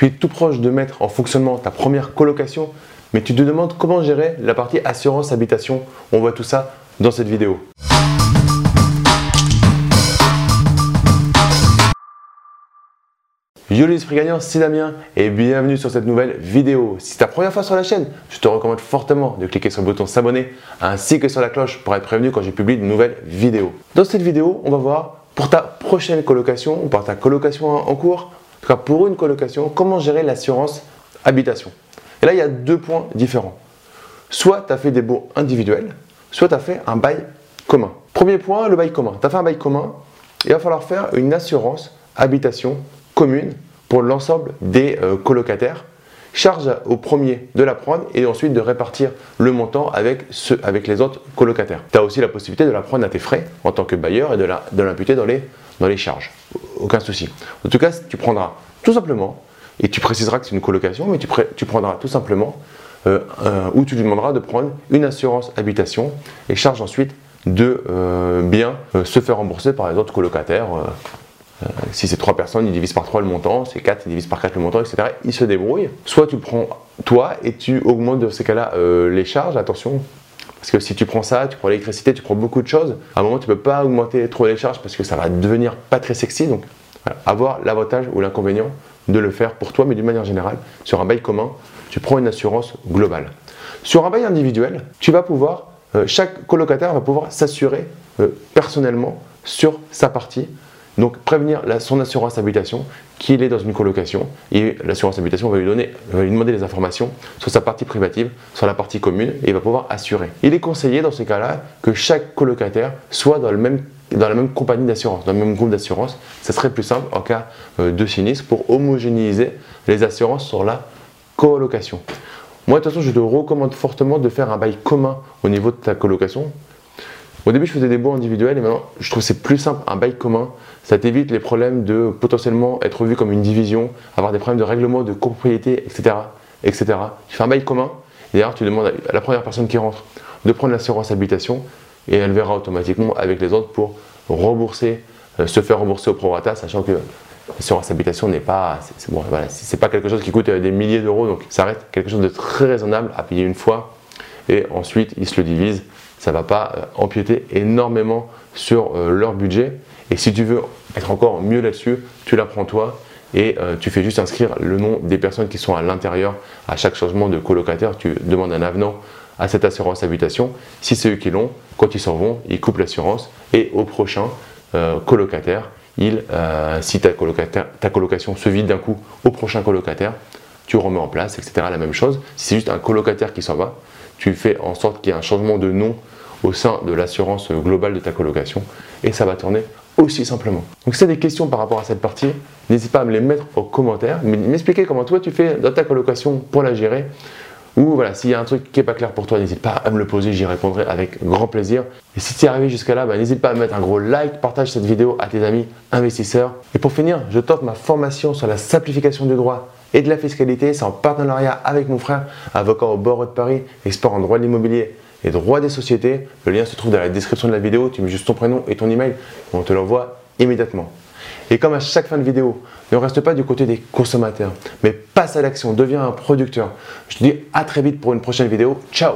Tu es tout proche de mettre en fonctionnement ta première colocation, mais tu te demandes comment gérer la partie assurance habitation. On voit tout ça dans cette vidéo. Yo les esprits gagnants, c'est Damien et bienvenue sur cette nouvelle vidéo. Si c'est ta première fois sur la chaîne, je te recommande fortement de cliquer sur le bouton s'abonner ainsi que sur la cloche pour être prévenu quand j'ai publié de nouvelles vidéos. Dans cette vidéo, on va voir pour ta prochaine colocation ou pour ta colocation en cours, pour une colocation, comment gérer l'assurance habitation? Et là, il y a deux points différents. Soit tu as fait des baux individuels, soit tu as fait un bail commun. Premier point, le bail commun. Tu as fait un bail commun, il va falloir faire une assurance habitation commune pour l'ensemble des euh, colocataires. Charge au premier de la prendre et ensuite de répartir le montant avec, avec les autres colocataires. Tu as aussi la possibilité de la prendre à tes frais en tant que bailleur et de l'imputer dans, les, charges. Aucun souci. En tout cas, tu prendras tout simplement, et tu préciseras que c'est une colocation, mais tu, prendras tout simplement, euh, ou tu lui demanderas de prendre une assurance habitation et charge ensuite de euh, bien se faire rembourser par les autres colocataires euh, si c'est 3 personnes, ils divisent par 3 le montant, c'est 4, ils divisent par 4 le montant, etc. Ils se débrouillent. Soit tu prends toi et tu augmentes dans ces cas-là euh, les charges, attention. Parce que si tu prends ça, tu prends l'électricité, tu prends beaucoup de choses, à un moment tu ne peux pas augmenter trop les charges parce que ça va devenir pas très sexy. Donc avoir l'avantage ou l'inconvénient de le faire pour toi, mais d'une manière générale, sur un bail commun, tu prends une assurance globale. Sur un bail individuel, tu vas pouvoir, euh, chaque colocataire va pouvoir s'assurer personnellement sur sa partie donc prévenir son assurance habitation qu'il est dans une colocation et l'assurance habitation va lui donner, va lui demander des informations sur sa partie privative, sur la partie commune et il va pouvoir assurer. Il est conseillé dans ces cas-là que chaque colocataire soit dans, dans la même compagnie d'assurance, dans le même groupe d'assurance. Ce serait plus simple en cas euh, de sinistre pour homogénéiser les assurances sur la colocation. Moi, de toute façon, je te recommande fortement de faire un bail commun au niveau de ta colocation au début, je faisais des baux individuels et maintenant, je trouve c'est plus simple, un bail commun. Ça t'évite les problèmes de potentiellement être vu comme une division, avoir des problèmes de règlement de copropriété, etc. etc. Tu fais un bail commun, d'ailleurs, tu demandes à la première personne qui rentre de prendre l'assurance habitation et elle verra automatiquement avec les autres pour rembourser, euh, se faire rembourser au prorata, sachant que l'assurance habitation n'est pas, bon, voilà, pas quelque chose qui coûte euh, des milliers d'euros, donc ça reste quelque chose de très raisonnable à payer une fois et ensuite ils se le divisent ça ne va pas euh, empiéter énormément sur euh, leur budget. Et si tu veux être encore mieux là-dessus, tu la prends toi et euh, tu fais juste inscrire le nom des personnes qui sont à l'intérieur à chaque changement de colocataire. Tu demandes un avenant à cette assurance habitation. Si c'est eux qui l'ont, quand ils s'en vont, ils coupent l'assurance et au prochain colocataire, si ta, ta colocation se vide d'un coup au prochain colocataire, tu remets en place, etc. La même chose. Si c'est juste un colocataire qui s'en va, tu fais en sorte qu'il y ait un changement de nom au sein de l'assurance globale de ta colocation et ça va tourner aussi simplement. Donc si tu as des questions par rapport à cette partie, n'hésite pas à me les mettre en commentaire, m'expliquer comment toi tu fais dans ta colocation pour la gérer. Ou voilà, s'il y a un truc qui n'est pas clair pour toi, n'hésite pas à me le poser, j'y répondrai avec grand plaisir. Et si tu es arrivé jusqu'à là, bah, n'hésite pas à mettre un gros like, partage cette vidéo à tes amis investisseurs. Et pour finir, je t'offre ma formation sur la simplification du droit et de la fiscalité. C'est en partenariat avec mon frère, avocat au barreau de Paris, expert en droit de l'immobilier et droit des sociétés. Le lien se trouve dans la description de la vidéo. Tu mets juste ton prénom et ton email et on te l'envoie immédiatement. Et comme à chaque fin de vidéo, ne reste pas du côté des consommateurs, mais passe à l'action, deviens un producteur. Je te dis à très vite pour une prochaine vidéo. Ciao